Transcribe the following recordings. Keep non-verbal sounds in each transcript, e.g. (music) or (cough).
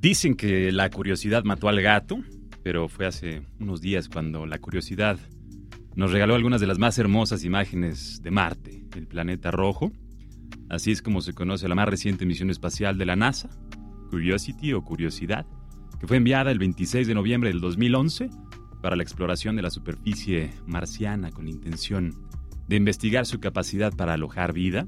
Dicen que la curiosidad mató al gato, pero fue hace unos días cuando la curiosidad nos regaló algunas de las más hermosas imágenes de Marte, el planeta rojo. Así es como se conoce la más reciente misión espacial de la NASA, Curiosity o Curiosidad, que fue enviada el 26 de noviembre del 2011 para la exploración de la superficie marciana con la intención de investigar su capacidad para alojar vida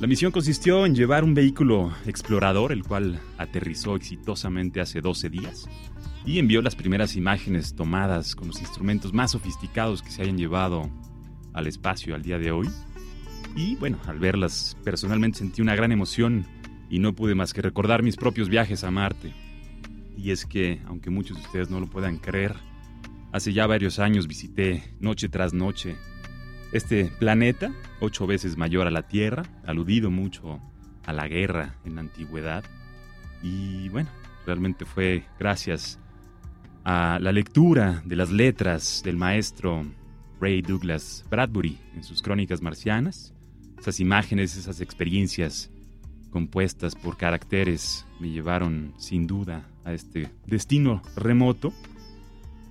la misión consistió en llevar un vehículo explorador, el cual aterrizó exitosamente hace 12 días, y envió las primeras imágenes tomadas con los instrumentos más sofisticados que se hayan llevado al espacio al día de hoy. Y bueno, al verlas personalmente sentí una gran emoción y no pude más que recordar mis propios viajes a Marte. Y es que, aunque muchos de ustedes no lo puedan creer, hace ya varios años visité noche tras noche este planeta, ocho veces mayor a la Tierra, aludido mucho a la guerra en la antigüedad. Y bueno, realmente fue gracias a la lectura de las letras del maestro Ray Douglas Bradbury en sus crónicas marcianas, esas imágenes, esas experiencias compuestas por caracteres me llevaron sin duda a este destino remoto.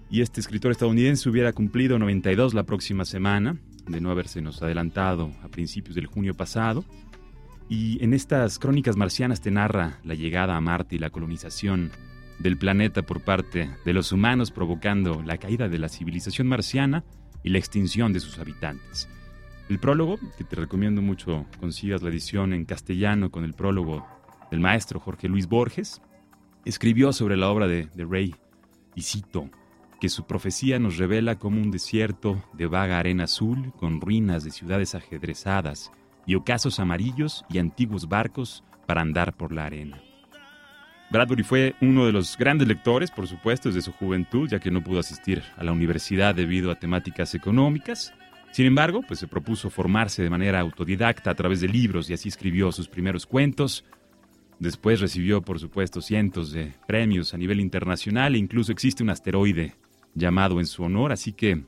Y este escritor estadounidense hubiera cumplido 92 la próxima semana de no haberse nos adelantado a principios del junio pasado. Y en estas crónicas marcianas te narra la llegada a Marte y la colonización del planeta por parte de los humanos, provocando la caída de la civilización marciana y la extinción de sus habitantes. El prólogo, que te recomiendo mucho consigas la edición en castellano con el prólogo del maestro Jorge Luis Borges, escribió sobre la obra de, de Rey, y cito, que su profecía nos revela como un desierto de vaga arena azul con ruinas de ciudades ajedrezadas y ocasos amarillos y antiguos barcos para andar por la arena. Bradbury fue uno de los grandes lectores, por supuesto, desde su juventud, ya que no pudo asistir a la universidad debido a temáticas económicas. Sin embargo, pues se propuso formarse de manera autodidacta a través de libros y así escribió sus primeros cuentos. Después recibió, por supuesto, cientos de premios a nivel internacional e incluso existe un asteroide llamado en su honor, así que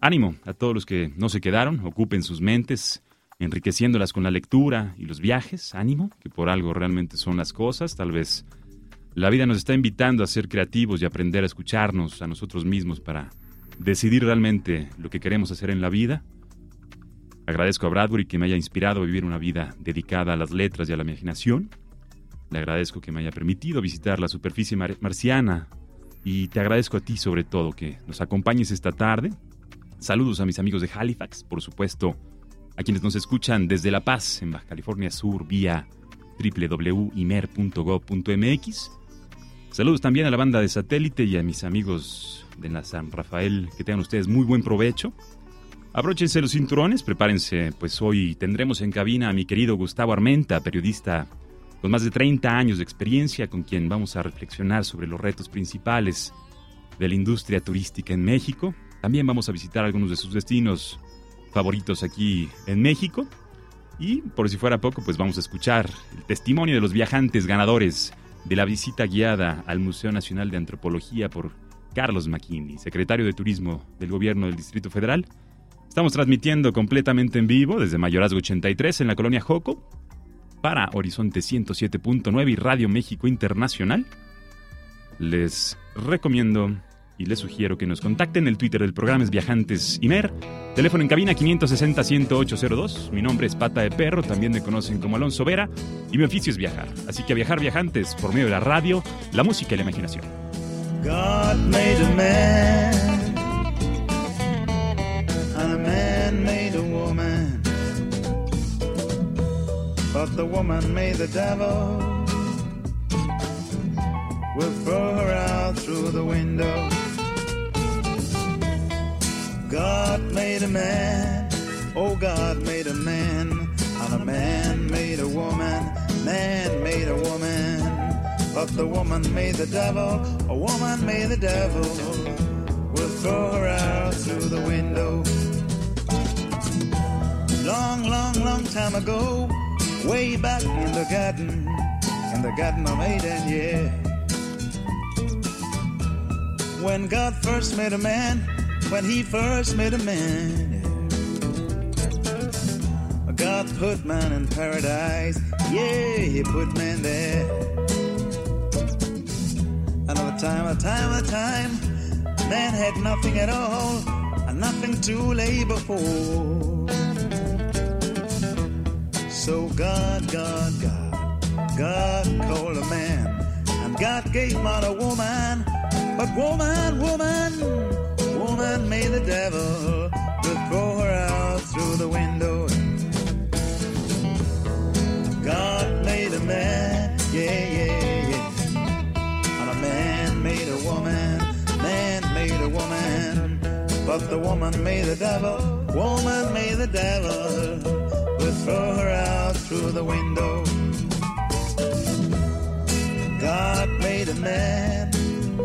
ánimo a todos los que no se quedaron, ocupen sus mentes, enriqueciéndolas con la lectura y los viajes, ánimo, que por algo realmente son las cosas, tal vez la vida nos está invitando a ser creativos y aprender a escucharnos a nosotros mismos para decidir realmente lo que queremos hacer en la vida. Agradezco a Bradbury que me haya inspirado a vivir una vida dedicada a las letras y a la imaginación. Le agradezco que me haya permitido visitar la superficie marciana y te agradezco a ti sobre todo que nos acompañes esta tarde. Saludos a mis amigos de Halifax, por supuesto, a quienes nos escuchan desde La Paz, en Baja California Sur, vía www.imer.gov.mx. Saludos también a la banda de satélite y a mis amigos de la San Rafael. Que tengan ustedes muy buen provecho. Abróchense los cinturones, prepárense, pues hoy tendremos en cabina a mi querido Gustavo Armenta, periodista con más de 30 años de experiencia, con quien vamos a reflexionar sobre los retos principales de la industria turística en México. También vamos a visitar algunos de sus destinos favoritos aquí en México. Y por si fuera poco, pues vamos a escuchar el testimonio de los viajantes ganadores de la visita guiada al Museo Nacional de Antropología por Carlos McKinney, secretario de Turismo del Gobierno del Distrito Federal. Estamos transmitiendo completamente en vivo desde Mayorazgo 83 en la colonia Joco para Horizonte 107.9 y Radio México Internacional. Les recomiendo y les sugiero que nos contacten. El Twitter del programa es Viajantes Imer. Teléfono en cabina 560-10802. Mi nombre es Pata de Perro, también me conocen como Alonso Vera. Y mi oficio es viajar. Así que a viajar viajantes por medio de la radio, la música y la imaginación. But the woman made the devil. We'll throw her out through the window. God made a man, oh God made a man, and a man made a woman. Man made a woman, but the woman made the devil. A woman made the devil. We'll throw her out through the window. Long, long, long time ago, way back in the garden, in the garden of Eden, yeah. When God first made a man, when He first made a man, God put man in paradise, yeah, He put man there. Another time, a time, a time, man had nothing at all, and nothing to labor for. So God, God, God, God called a man, and God gave man a woman. But woman, woman, woman made the devil to throw her out through the window. God made a man, yeah, yeah, yeah. And a man made a woman, man made a woman. But the woman made the devil, woman made the devil throw her out through the window. God made a man,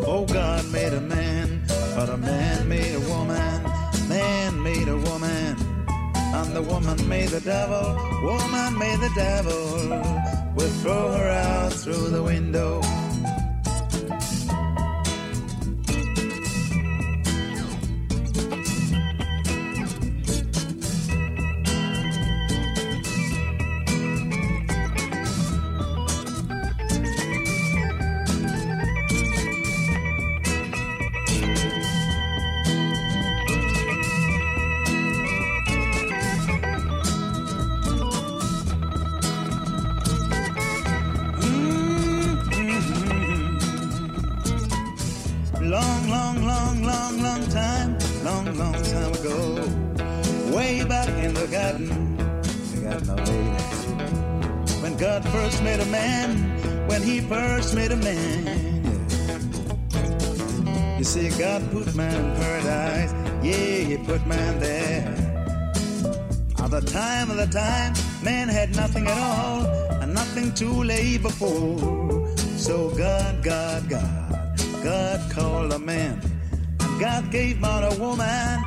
oh God made a man, but a man made a woman, man made a woman, and the woman made the devil, woman made the devil, would throw her out through the window. When He first made a man. You see, God put man in paradise, yeah, He put man there. At the time of the time, man had nothing at all, and nothing to labor for. So God, God, God. God called a man, and God gave man a woman.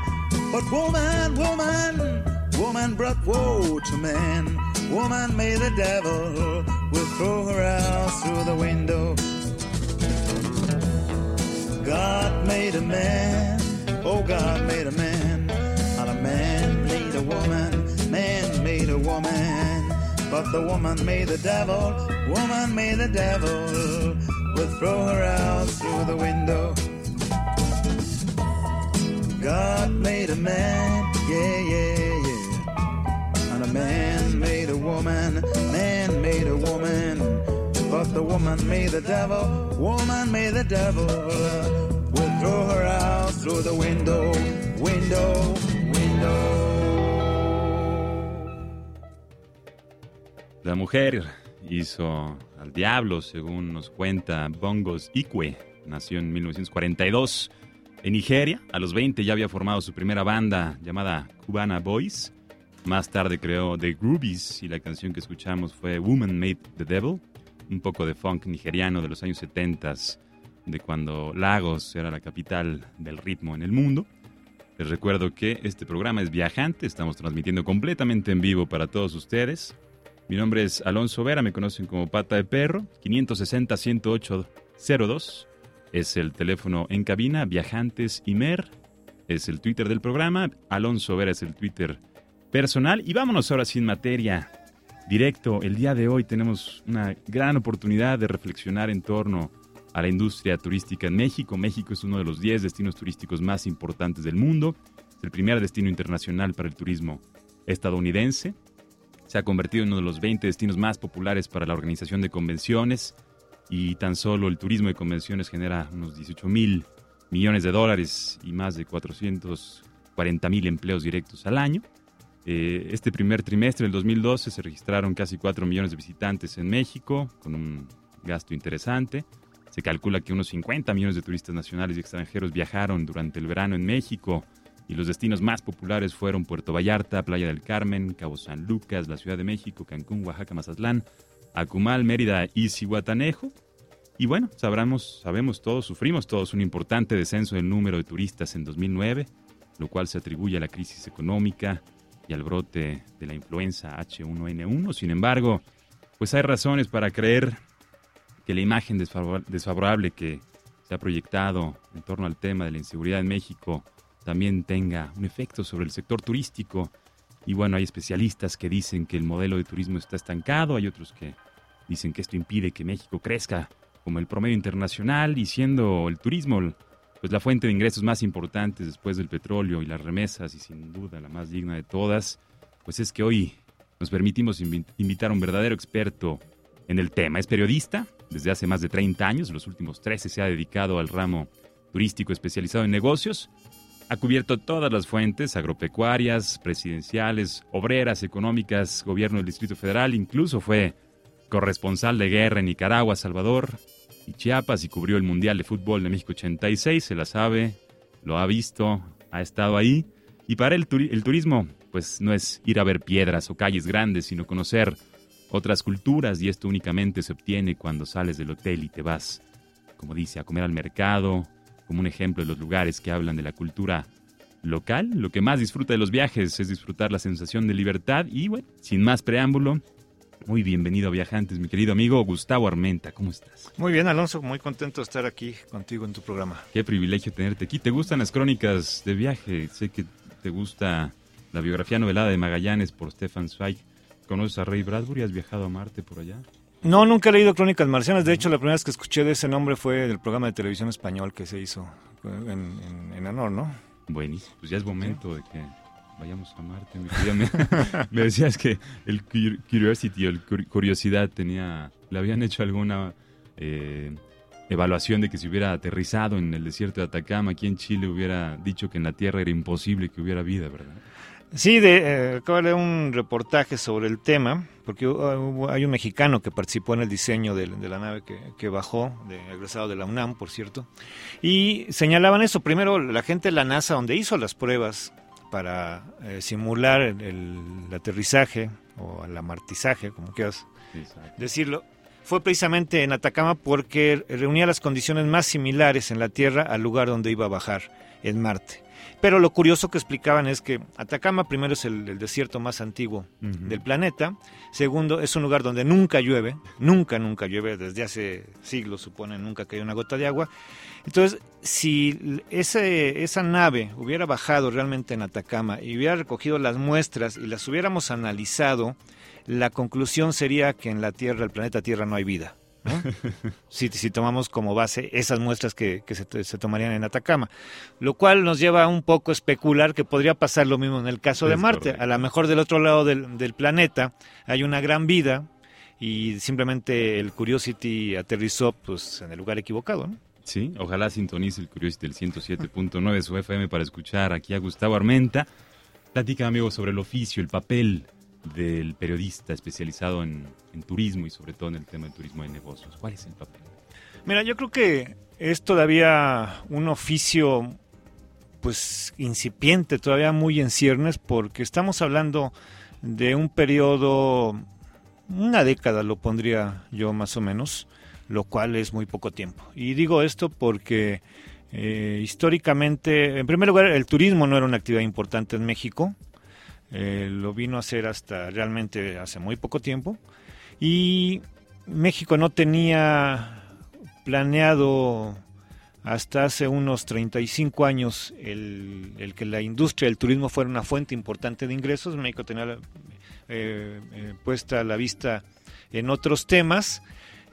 But woman, woman, woman brought woe to man. Woman made the devil throw her out through the window. God made a man, oh God made a man, and a man made a woman, man made a woman. But the woman made the devil, woman made the devil would throw her out through the window. God made a man, yeah, yeah, yeah. And a man made a woman, man made a woman. The woman made the devil, woman made the devil. Would throw her out through the window, window, window. La mujer hizo al diablo, según nos cuenta Bongos Ikwe. Nació en 1942 en Nigeria. A los 20 ya había formado su primera banda llamada Cubana Boys. Más tarde creó The Groovies y la canción que escuchamos fue Woman Made the Devil, un poco de funk nigeriano de los años 70, de cuando Lagos era la capital del ritmo en el mundo. Les recuerdo que este programa es viajante, estamos transmitiendo completamente en vivo para todos ustedes. Mi nombre es Alonso Vera, me conocen como Pata de Perro, 560-108-02. Es el teléfono en cabina, Viajantes Imer. Es el Twitter del programa, Alonso Vera es el Twitter personal. Y vámonos ahora sin materia. Directo, el día de hoy tenemos una gran oportunidad de reflexionar en torno a la industria turística en México. México es uno de los 10 destinos turísticos más importantes del mundo. Es el primer destino internacional para el turismo estadounidense se ha convertido en uno de los 20 destinos más populares para la organización de convenciones y tan solo el turismo de convenciones genera unos 18 mil millones de dólares y más de 440 mil empleos directos al año. Eh, este primer trimestre del 2012 se registraron casi 4 millones de visitantes en México, con un gasto interesante. Se calcula que unos 50 millones de turistas nacionales y extranjeros viajaron durante el verano en México y los destinos más populares fueron Puerto Vallarta, Playa del Carmen, Cabo San Lucas, la Ciudad de México, Cancún, Oaxaca, Mazatlán, Acumal, Mérida y Cihuatanejo. Y bueno, sabremos, sabemos todos, sufrimos todos un importante descenso del número de turistas en 2009, lo cual se atribuye a la crisis económica y al brote de la influenza H1N1. Sin embargo, pues hay razones para creer que la imagen desfavorable que se ha proyectado en torno al tema de la inseguridad en México también tenga un efecto sobre el sector turístico. Y bueno, hay especialistas que dicen que el modelo de turismo está estancado, hay otros que dicen que esto impide que México crezca como el promedio internacional y siendo el turismo pues la fuente de ingresos más importante después del petróleo y las remesas y sin duda la más digna de todas, pues es que hoy nos permitimos invitar a un verdadero experto en el tema. Es periodista desde hace más de 30 años, los últimos 13 se ha dedicado al ramo turístico especializado en negocios. Ha cubierto todas las fuentes agropecuarias, presidenciales, obreras, económicas, gobierno del Distrito Federal, incluso fue corresponsal de guerra en Nicaragua, Salvador y Chiapas y cubrió el Mundial de Fútbol de México 86, se la sabe, lo ha visto, ha estado ahí. Y para el turismo pues no es ir a ver piedras o calles grandes, sino conocer otras culturas y esto únicamente se obtiene cuando sales del hotel y te vas, como dice, a comer al mercado, como un ejemplo de los lugares que hablan de la cultura local. Lo que más disfruta de los viajes es disfrutar la sensación de libertad y sin más preámbulo, muy bienvenido a Viajantes, mi querido amigo Gustavo Armenta, ¿cómo estás? Muy bien, Alonso, muy contento de estar aquí contigo en tu programa. Qué privilegio tenerte aquí. ¿Te gustan las crónicas de viaje? Sé que te gusta la biografía novelada de Magallanes por Stefan Zweig. ¿Conoces a Ray Bradbury? ¿Has viajado a Marte por allá? No, nunca he leído Crónicas Marcianas. De hecho, la primera vez que escuché de ese nombre fue del programa de televisión español que se hizo en, en, Anor, ¿no? Buenísimo. Pues ya es momento de que vayamos a Marte. Me, (laughs) me decías que el Curiosity o el Curiosidad tenía, le habían hecho alguna eh, evaluación de que si hubiera aterrizado en el desierto de Atacama, aquí en Chile hubiera dicho que en la Tierra era imposible que hubiera vida, ¿verdad? Sí, de, eh, acabo de leer un reportaje sobre el tema, porque hay un mexicano que participó en el diseño de, la nave que, bajó, de, egresado de la UNAM, por cierto, y señalaban eso. Primero, la gente de la NASA, donde hizo las pruebas para eh, simular el, aterrizaje o el amartizaje, como quieras decirlo, fue precisamente en Atacama porque reunía las condiciones más similares en la Tierra al lugar donde iba a bajar en Marte. Pero lo curioso que explicaban es que Atacama primero es el, desierto más antiguo del planeta, segundo es un lugar donde nunca llueve, nunca, nunca llueve, desde hace siglos supone nunca cae una gota de agua. Entonces, si ese, esa nave hubiera bajado realmente en Atacama y hubiera recogido las muestras y las hubiéramos analizado, la conclusión sería que en la Tierra, el planeta Tierra, no hay vida (laughs) si, si, tomamos como base esas muestras que, se, tomarían en Atacama. Lo cual nos lleva a un poco a especular que podría pasar lo mismo en el caso de Marte. A lo mejor del otro lado del, planeta hay una gran vida y simplemente el Curiosity aterrizó pues, en el lugar equivocado. Sí, ojalá sintonice el Curiosity del 107.9 de su FM para escuchar aquí a Gustavo Armenta. Platica, amigo, sobre el oficio, el papel del periodista especializado en, turismo y sobre todo en el tema del turismo de negocios? ¿Cuál es el papel? Mira, yo creo que es todavía un oficio pues incipiente, todavía muy en ciernes, porque estamos hablando de un periodo, una década lo pondría yo más o menos, lo cual es muy poco tiempo. Y digo esto porque eh, históricamente, en primer lugar, el turismo no era una actividad importante en México, eh, lo vino a hacer hasta realmente hace muy poco tiempo. Y México no tenía planeado hasta hace unos 35 años el, que la industria del turismo fuera una fuente importante de ingresos. México tenía eh, eh, puesta la vista en otros temas.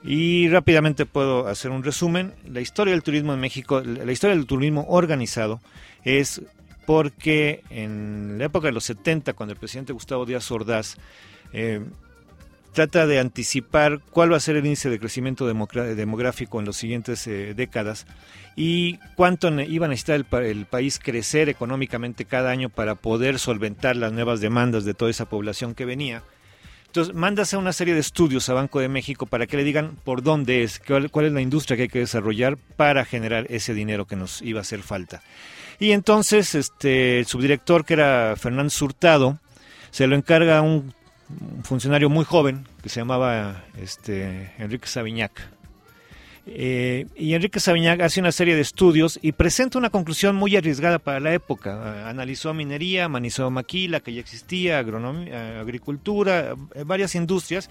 Y rápidamente puedo hacer un resumen. La historia del turismo en México, la historia del turismo organizado es porque en la época de los 70, cuando el presidente Gustavo Díaz Ordaz eh, trata de anticipar cuál va a ser el índice de crecimiento demográfico en las siguientes eh, décadas y cuánto iba a necesitar el, país crecer económicamente cada año para poder solventar las nuevas demandas de toda esa población que venía. Entonces, manda a una serie de estudios a Banco de México para que le digan por dónde es, cuál, cuál es la industria que hay que desarrollar para generar ese dinero que nos iba a hacer falta. Y entonces este, el subdirector, que era Fernando Surtado, se lo encarga a un un funcionario muy joven que se llamaba este, Enrique Sabiñac. Eh, y Enrique Sabiñac hace una serie de estudios y presenta una conclusión muy arriesgada para la época. Analizó minería, analizó maquila, que ya existía, agronomía, agricultura, eh, varias industrias.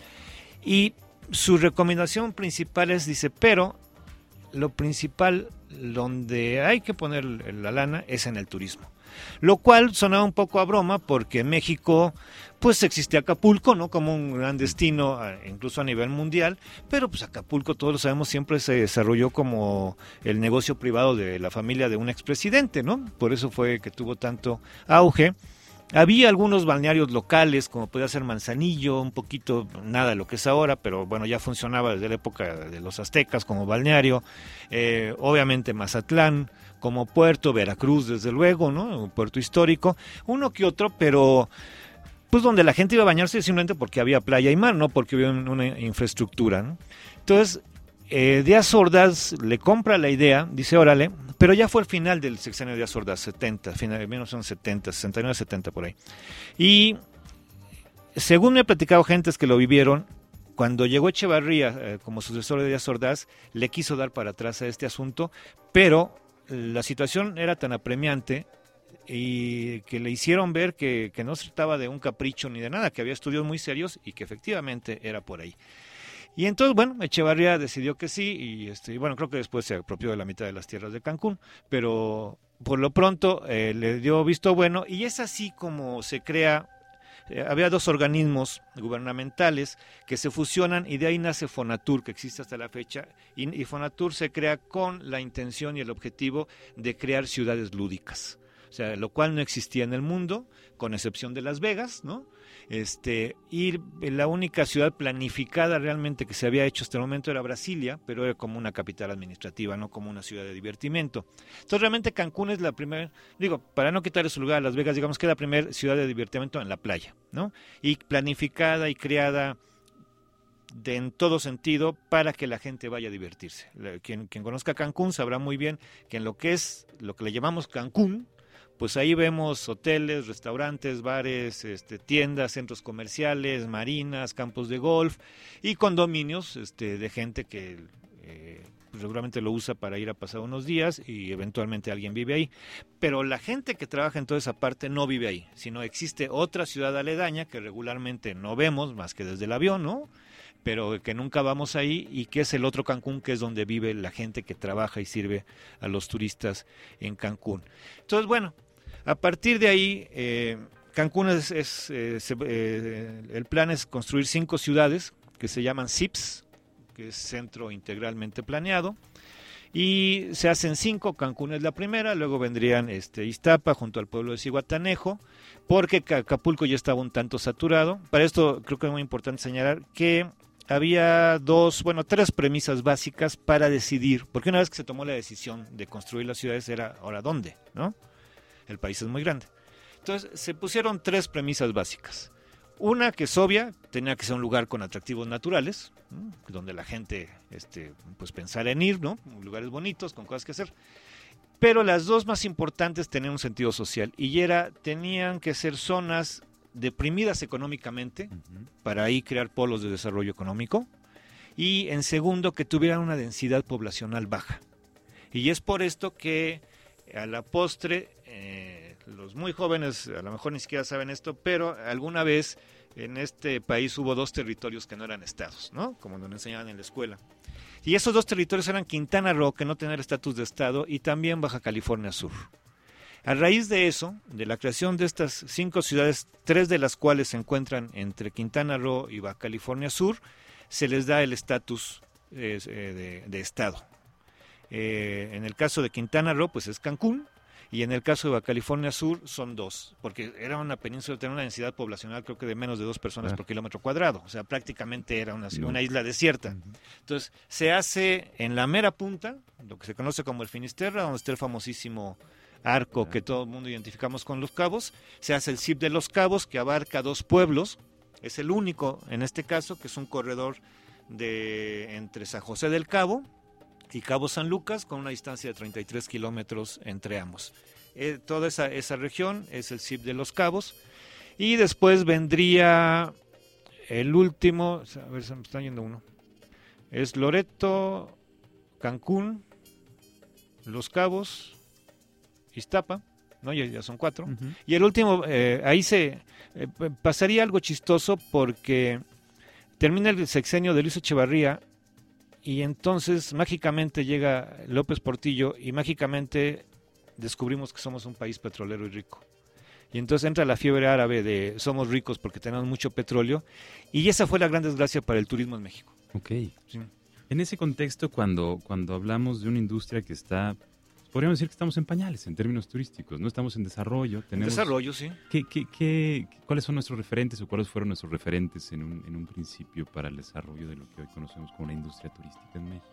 Y su recomendación principal es, dice, pero lo principal donde hay que poner la lana es en el turismo. Lo cual sonaba un poco a broma porque en México pues existía Acapulco, ¿no? Como un gran destino, incluso a nivel mundial, pero pues Acapulco, todos lo sabemos, siempre se desarrolló como el negocio privado de la familia de un expresidente, ¿no? Por eso fue que tuvo tanto auge. Había algunos balnearios locales, como podía ser Manzanillo, un poquito, nada de lo que es ahora, pero bueno, ya funcionaba desde la época de los aztecas como balneario. Eh, obviamente Mazatlán como puerto, Veracruz desde luego, ¿no? Un puerto histórico, uno que otro, pero pues donde la gente iba a bañarse simplemente porque había playa y mar, no porque había una infraestructura. ¿no? Entonces, eh, Díaz Ordaz le compra la idea, dice, órale, pero ya fue el final del sexenio de Díaz Ordaz, 70, final de 1970, 69, 70 por ahí. Y según me ha platicado gentes que lo vivieron, cuando llegó Echevarría eh, como sucesor de Díaz Ordaz, le quiso dar para atrás a este asunto, pero la situación era tan apremiante y que le hicieron ver que, que, no se trataba de un capricho ni de nada, que había estudios muy serios y que efectivamente era por ahí. Y entonces, bueno, Echevarría decidió que sí, y este, bueno, creo que después se apropió de la mitad de las tierras de Cancún, pero por lo pronto eh, le dio visto bueno, y es así como se crea eh, había dos organismos gubernamentales que se fusionan y de ahí nace Fonatur, que existe hasta la fecha, y, y Fonatur se crea con la intención y el objetivo de crear ciudades lúdicas. Sea, lo cual no existía en el mundo, con excepción de Las Vegas, ¿no? Este, y la única ciudad planificada realmente que se había hecho hasta el momento era Brasilia, pero era como una capital administrativa, no como una ciudad de divertimento. Entonces realmente Cancún es la primera, digo, para no quitar su lugar a Las Vegas, digamos que es la primera ciudad de divertimento en la playa, ¿no? Y planificada y creada de, en todo sentido para que la gente vaya a divertirse. Quien, quien conozca Cancún sabrá muy bien que en lo que es, lo que le llamamos Cancún, pues ahí vemos hoteles, restaurantes, bares, este, tiendas, centros comerciales, marinas, campos de golf y condominios este, de gente que eh, seguramente lo usa para ir a pasar unos días y eventualmente alguien vive ahí. Pero la gente que trabaja en toda esa parte no vive ahí, sino existe otra ciudad aledaña que regularmente no vemos más que desde el avión, ¿no? pero que nunca vamos ahí y que es el otro Cancún, que es donde vive la gente que trabaja y sirve a los turistas en Cancún. Entonces, bueno, a partir de ahí, eh, Cancún es, eh, eh, el plan es construir cinco ciudades que se llaman CIPS, que es Centro Integralmente Planeado. Y se hacen cinco, Cancún es la primera, luego vendrían este, Iztapa junto al pueblo de Ciguatanejo, porque Acapulco ya estaba un tanto saturado. Para esto creo que es muy importante señalar que había dos, bueno, tres premisas básicas para decidir, porque una vez que se tomó la decisión de construir las ciudades era ahora dónde, ¿no? El país es muy grande. Entonces se pusieron tres premisas básicas. Una que es obvia, tenía que ser un lugar con atractivos naturales, donde la gente este, pues pensara en ir, ¿no? Lugares bonitos, con cosas que hacer. Pero las dos más importantes tenían un sentido social y era, tenían que ser zonas deprimidas económicamente para ahí crear polos de desarrollo económico y en segundo que tuvieran una densidad poblacional baja. Y es por esto que a la postre eh, los muy jóvenes a lo mejor ni siquiera saben esto, pero alguna vez en este país hubo dos territorios que no eran estados, ¿no? Como nos enseñaban en la escuela. Y esos dos territorios eran Quintana Roo, que no tenía estatus de estado, y también Baja California Sur. A raíz de eso, de la creación de estas cinco ciudades, tres de las cuales se encuentran entre Quintana Roo y Baja California Sur, se les da el estatus eh, de, estado. Eh, en el caso de Quintana Roo, pues es Cancún, y en el caso de Baja California Sur son dos, porque era una península, tenía una densidad poblacional creo que de menos de dos personas por kilómetro cuadrado, o sea, prácticamente era una, una isla desierta. Entonces, se hace en la mera punta, lo que se conoce como el Finisterra, donde está el famosísimo arco que todo el mundo identificamos con los cabos, se hace el CIP de los cabos, que abarca dos pueblos, es el único en este caso, que es un corredor de entre San José del Cabo, y Cabo San Lucas con una distancia de 33 kilómetros entre ambos. Eh, toda esa, esa, región es el CIP de los Cabos y después vendría el último, a ver, se me está yendo uno. Es Loreto, Cancún, Los Cabos, Iztapa, ¿no? Ya, ya son cuatro. Y el último, eh, ahí se eh, pasaría algo chistoso porque termina el sexenio de Luis Echevarría y entonces mágicamente llega López Portillo y mágicamente descubrimos que somos un país petrolero y rico. Y entonces entra la fiebre árabe de somos ricos porque tenemos mucho petróleo y esa fue la gran desgracia para el turismo en México. Ok. Sí. En ese contexto, cuando, cuando hablamos de una industria que está, podríamos decir que estamos en pañales en términos turísticos, no estamos en desarrollo. Tenemos, Desarrollo, sí. ¿Qué, qué, qué- cuáles son nuestros referentes o cuáles fueron nuestros referentes en un, en un principio para el desarrollo de lo que hoy conocemos como la industria turística en México?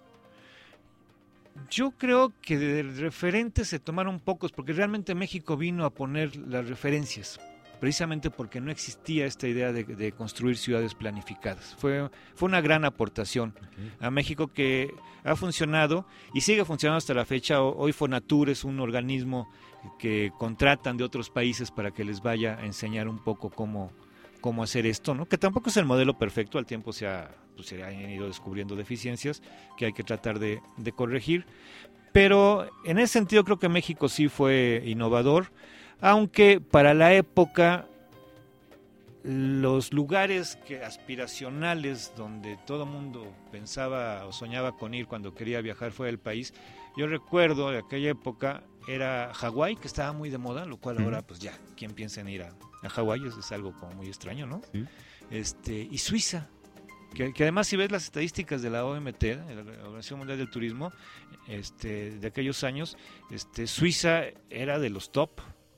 Yo creo que de referentes se tomaron pocos, porque realmente México vino a poner las referencias, precisamente porque no existía esta idea de, de construir ciudades planificadas. Fue, fue una gran aportación a México que ha funcionado y sigue funcionando hasta la fecha. Hoy Fonatur es un organismo que contratan de otros países para que les vaya a enseñar un poco cómo, cómo hacer esto, ¿no? Que tampoco es el modelo perfecto, al tiempo se, ha, pues, se han ido descubriendo deficiencias que hay que tratar de, de corregir. Pero en ese sentido creo que México sí fue innovador, aunque para la época los lugares que aspiracionales donde todo mundo pensaba o soñaba con ir cuando quería viajar fuera del país, yo recuerdo de aquella época era Hawái, que estaba muy de moda, lo cual ahora pues ya, ¿quién piensa en ir a, a Hawái? Es, es algo como muy extraño, ¿no? Sí. Este, y Suiza, que, que además si ves las estadísticas de la OMT, de la Organización Mundial del Turismo, este, de aquellos años, este, Suiza era de los top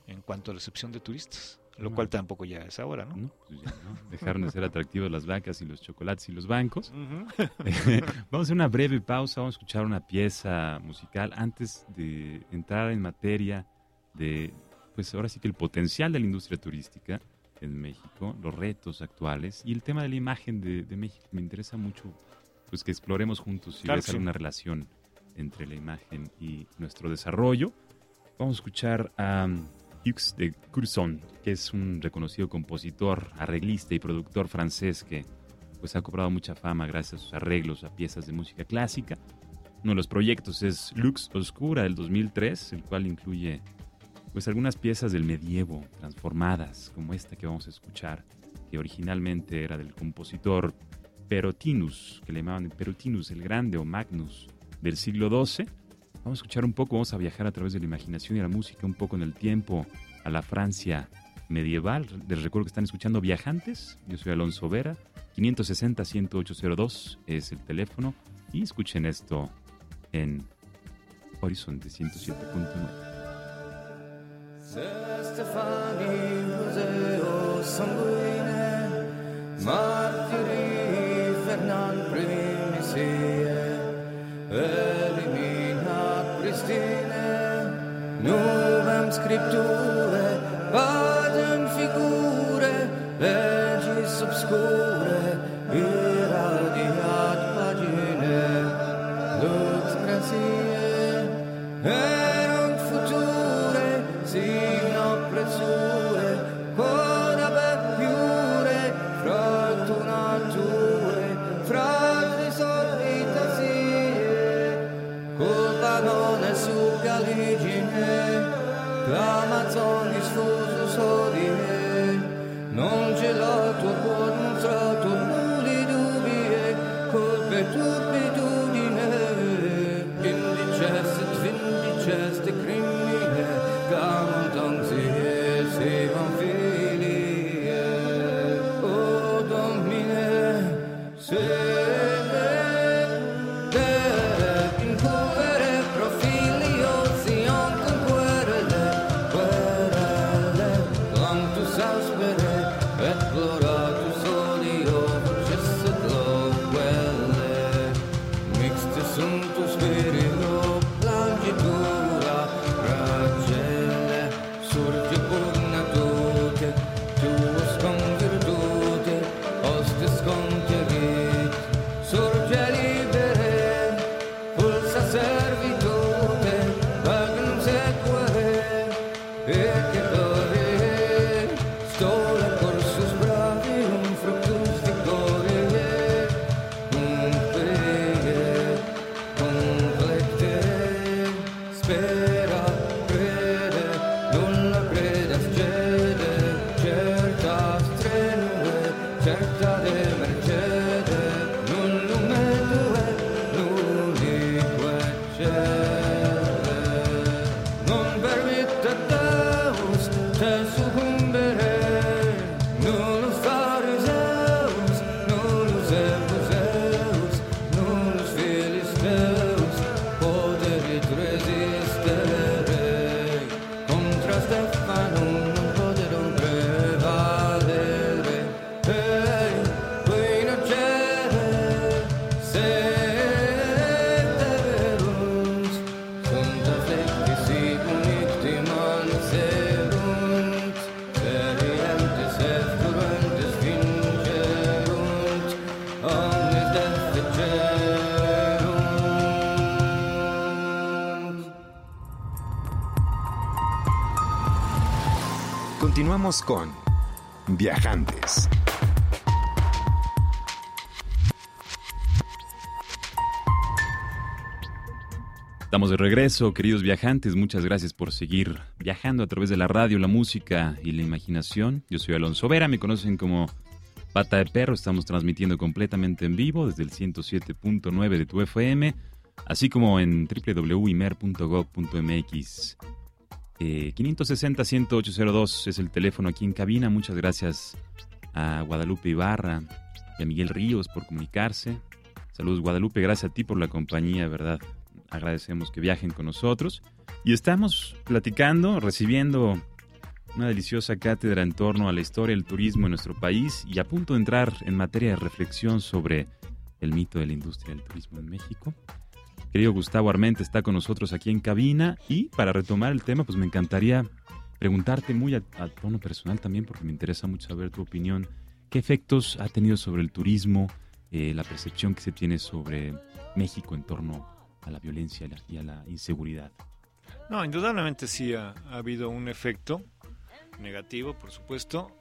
en cuanto a recepción de turistas, lo cual tampoco ya es ahora, ¿no? ¿No? Pues ya, ¿no? Dejaron de ser atractivos las vacas y los chocolates y los bancos. (laughs) Vamos a hacer una breve pausa, vamos a escuchar una pieza musical antes de entrar en materia de, pues ahora sí que el potencial de la industria turística en México, los retos actuales y el tema de la imagen de, de México. Me interesa mucho pues que exploremos juntos si Claro ves sí. alguna relación entre la imagen y nuestro desarrollo. Vamos a escuchar a um, Hughes de Curson, que es un reconocido compositor, arreglista y productor francés que pues ha cobrado mucha fama gracias a sus arreglos a piezas de música clásica. Uno de los proyectos es Lux Oscura del 2003, el cual incluye pues algunas piezas del medievo transformadas, como esta que vamos a escuchar, que originalmente era del compositor Perotinus, que le llamaban Perotinus el Grande o Magnus del siglo XII. Vamos a escuchar un poco, vamos a viajar a través de la imaginación y la música, un poco en el tiempo, a la Francia medieval. Les recuerdo que están escuchando Viajantes. Yo soy Alonso Vera. 560-10802 es el teléfono. Y escuchen esto en Horizonte 107.9. stile novem scripture, vadem figure, legis obscure, canone su caligine, clamazzoni sfuso so di me, non ce l'ho tuo cuore un tratto open, but Con Viajantes. Estamos de regreso, queridos viajantes. Muchas gracias por seguir viajando a través de la radio, la música y la imaginación. Yo soy Alonso Vera, me conocen como Pata de Perro. Estamos transmitiendo completamente en vivo desde el 107.9 de tu FM, así como en www.imer.gov.mx. Eh, 560-10802 es el teléfono aquí en cabina. Muchas gracias a Guadalupe Ibarra y a Miguel Ríos por comunicarse. Saludos Guadalupe, gracias a ti por la compañía, ¿verdad? Agradecemos que viajen con nosotros. Y estamos platicando, recibiendo una deliciosa cátedra en torno a la historia del turismo en nuestro país y a punto de entrar en materia de reflexión sobre el mito de la industria del turismo en México. Querido Gustavo Armente está con nosotros aquí en cabina y para retomar el tema, pues me encantaría preguntarte muy a, tono personal también, porque me interesa mucho saber tu opinión, qué efectos ha tenido sobre el turismo, eh, la percepción que se tiene sobre México en torno a la violencia y a la- inseguridad. No, indudablemente sí ha, ha habido un efecto negativo, por supuesto,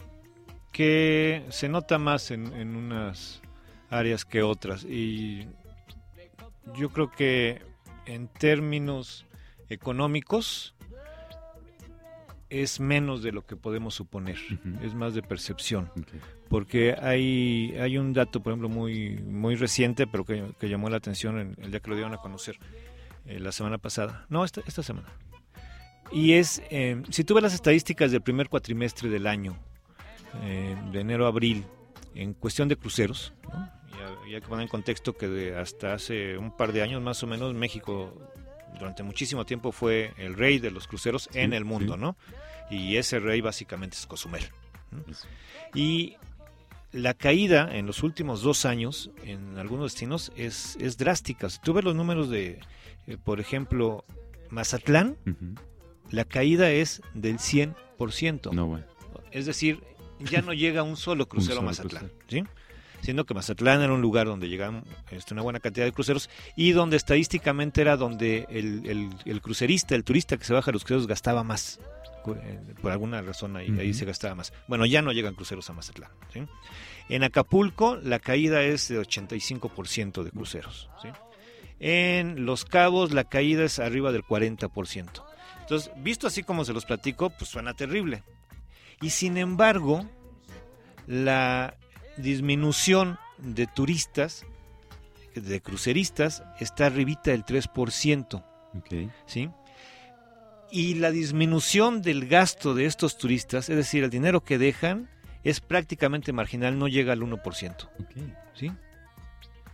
que se nota más en, en unas áreas que otras. Y yo creo que en términos económicos es menos de lo que podemos suponer, es más de percepción porque hay, hay un dato, por ejemplo, muy, muy reciente, pero que, que llamó la atención en- el día que lo dieron a conocer eh, la semana pasada. No, esta, esta semana. Y es, eh, si tú ves las estadísticas del primer cuatrimestre del año, eh, de enero a abril, en cuestión de cruceros, ¿no? Y, hay que poner en contexto que de hasta hace un par de años más o menos México durante muchísimo tiempo fue el rey de los cruceros en el mundo, sí. ¿no? Y ese rey básicamente es Cozumel. Y la caída en los últimos dos años en algunos destinos es, es drástica. Si tú ves los números de, eh, por ejemplo, Mazatlán, la caída es del 100%. No, bueno. Es decir, ya no llega un solo crucero solo a Mazatlán. crucero. ¿sí? Siendo que Mazatlán era un lugar donde llegaban este, una buena cantidad de cruceros y donde estadísticamente era donde el, el- el crucerista, el turista que se baja a los cruceros gastaba más. Eh, Por alguna razón ahí, ahí se gastaba más. Bueno, ya no llegan cruceros a Mazatlán. ¿sí? En Acapulco la caída es de 85% de cruceros. ¿sí? En Los Cabos la caída es arriba del 40%. Entonces, visto así como se los platico, pues suena terrible. Y sin embargo, la disminución de turistas, de cruceristas, está arribita del 3%. Ok. ¿sí? Y la disminución del gasto de estos turistas, es decir, el dinero que dejan, es prácticamente marginal, no llega al 1%. Ok. ¿sí?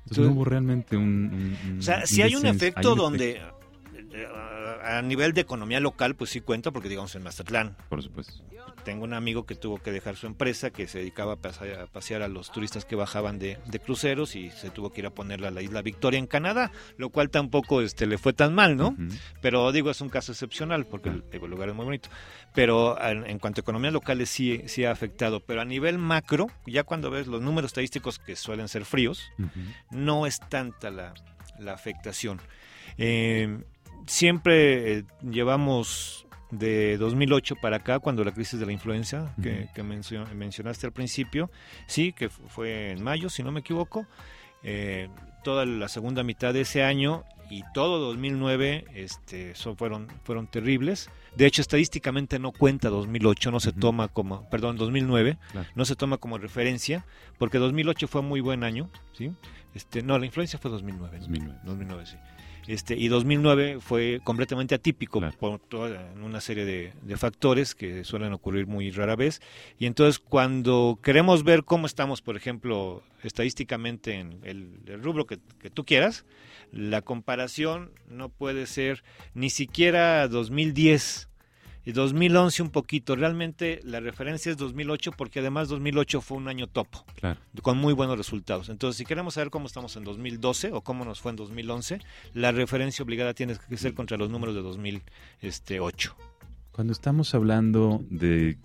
Entonces no hubo realmente un... un- un- O sea, si hay un efecto hay un donde a nivel de economía local, pues sí cuenta, porque digamos en Mazatlán, Por supuesto. tengo un amigo que tuvo que dejar su empresa, que se dedicaba a pasear a, pasear a los turistas que bajaban de, de cruceros y se tuvo que ir a ponerla a la isla Victoria en Canadá, lo cual tampoco este, le fue tan mal, ¿no? Pero digo, es un caso excepcional porque el, digo, el lugar es muy bonito. Pero en, en cuanto a economías locales sí, sí ha afectado. Pero a nivel macro, ya cuando ves los números estadísticos que suelen ser fríos, no es tanta la, la afectación. Eh, siempre eh, llevamos de 2008 para acá, cuando la crisis de la influenza que, Ujú. que mencio- mencionaste al principio, sí, que fu- fue en mayo, si no me equivoco, eh, toda la segunda mitad de ese año y todo 2009 este, son, fueron, fueron terribles. De hecho, estadísticamente no cuenta 2008, no se toma como, perdón, 2009, Claro. no se toma como referencia, porque 2008 fue muy buen año, ¿sí? Este, no, la influencia fue 2009. ¿no? 2009. 2009, sí. Este, y 2009 fue completamente atípico Claro. por toda una serie de, de factores que suelen ocurrir muy rara vez. Y entonces cuando queremos ver cómo estamos, por ejemplo, estadísticamente en el, el rubro que, que tú quieras, la comparación no puede ser ni siquiera 2010 y 2011 un poquito. Realmente la referencia es 2008 porque además 2008 fue un año topo Claro. con muy buenos resultados. Entonces, si queremos saber cómo estamos en 2012 o cómo nos fue en 2011, la referencia obligada tiene que ser contra los números de 2008. Cuando estamos hablando de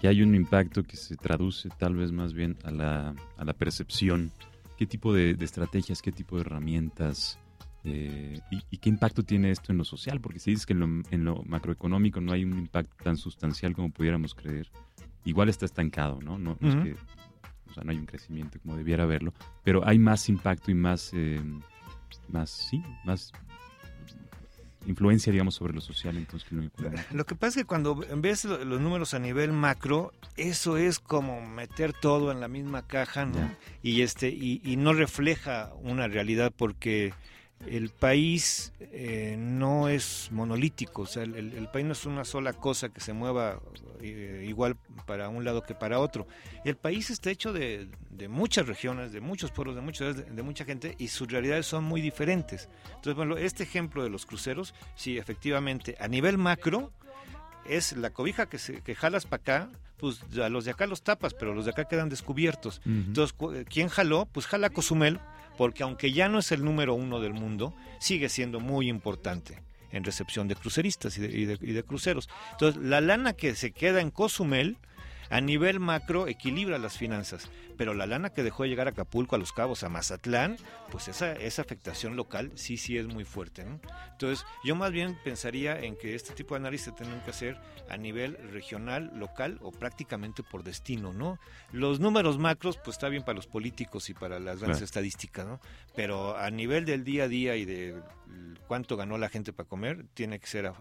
que hay un impacto que se traduce tal vez más bien a la, a la percepción, ¿qué tipo de, de estrategias, qué tipo de herramientas Eh, y, y qué impacto tiene esto en lo social? Porque si dices que en lo, en lo macroeconómico no hay un impacto tan sustancial como pudiéramos creer, igual está estancado, ¿no? No, no es que, o sea, no hay un crecimiento como debiera haberlo, pero hay más impacto y más, eh, más, sí, más influencia, digamos, sobre lo social entonces que lo económico. Lo que pasa es que cuando ves lo- los números a nivel macro, eso es como meter todo en la misma caja, ¿no? Y este y, y no refleja una realidad porque el país eh, no es monolítico, o sea, el, país no es una sola cosa que se mueva eh, igual para un lado que para otro. El país está hecho de, de muchas regiones, de muchos pueblos, de, muchos, de, de mucha gente y sus realidades son muy diferentes. Entonces, bueno, este ejemplo de los cruceros, sí, efectivamente, a nivel macro, es la cobija que, se, que jalas para acá, pues a los de acá los tapas, pero los de acá quedan descubiertos. Entonces, cu- ¿quién jaló? Pues jala Cozumel, porque aunque ya no es el número uno del mundo, sigue siendo muy importante en recepción de cruceristas y de, y de- y de cruceros. Entonces, la lana que se queda en Cozumel, a nivel macro, equilibra las finanzas. Pero la lana que dejó de llegar a Acapulco, a Los Cabos, a Mazatlán, pues esa, esa afectación local sí, sí es muy fuerte. ¿no? Entonces, yo más bien pensaría en que este tipo de análisis se tienen que hacer a nivel regional, local o prácticamente por destino, ¿no? Los números macros, pues está bien para los políticos y para las grandes Claro. estadísticas, ¿no? Pero a nivel del día a día y de cuánto ganó la gente para comer, tiene que ser a-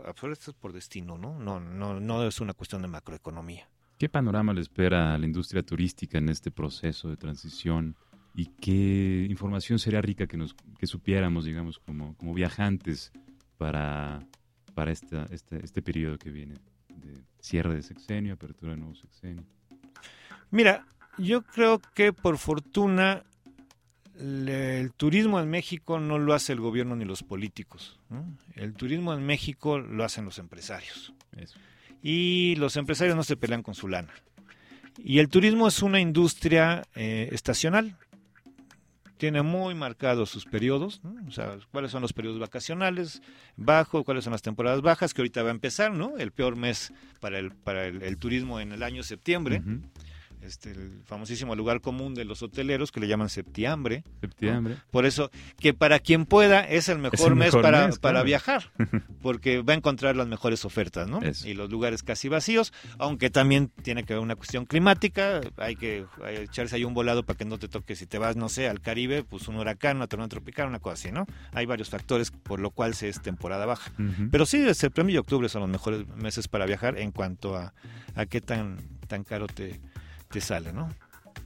por destino, ¿no? No, no, no es una cuestión de macroeconomía. ¿Qué panorama le espera a la industria turística en este proceso de transición? ¿Y qué información sería rica que nos que supiéramos, digamos, como, como viajantes para, para esta, este, este periodo que viene de cierre de sexenio, apertura de nuevo sexenio? Mira, yo creo que por fortuna le- el turismo en México no lo hace el gobierno ni los políticos. ¿no? El turismo en México lo hacen los empresarios. Eso. Y los empresarios no se pelean con su lana. Y el turismo es una industria eh, estacional. Tiene muy marcados sus periodos, o sea, cuáles son los periodos vacacionales bajos, cuáles son las temporadas bajas, que ahorita va a empezar, ¿no? El peor mes para el, para el, turismo en el año septiembre. Este, el famosísimo lugar común de los hoteleros que le llaman septiembre. Septiembre. Por eso, que para quien pueda es el mejor, el mes, mejor para, mes, para claro. viajar, (laughs) porque va a encontrar las mejores ofertas, ¿no? Eso. Y los lugares casi vacíos, aunque también tiene que haber una cuestión climática, hay que echarse ahí un volado para que no te toque, si te vas, no sé, al Caribe, pues un huracán, una tormenta tropical, una cosa así, ¿no? Hay varios factores por lo cual se es temporada baja. Pero sí, septiembre y octubre son los mejores meses para viajar en cuanto a, a qué tan, tan caro te, te sale, ¿no?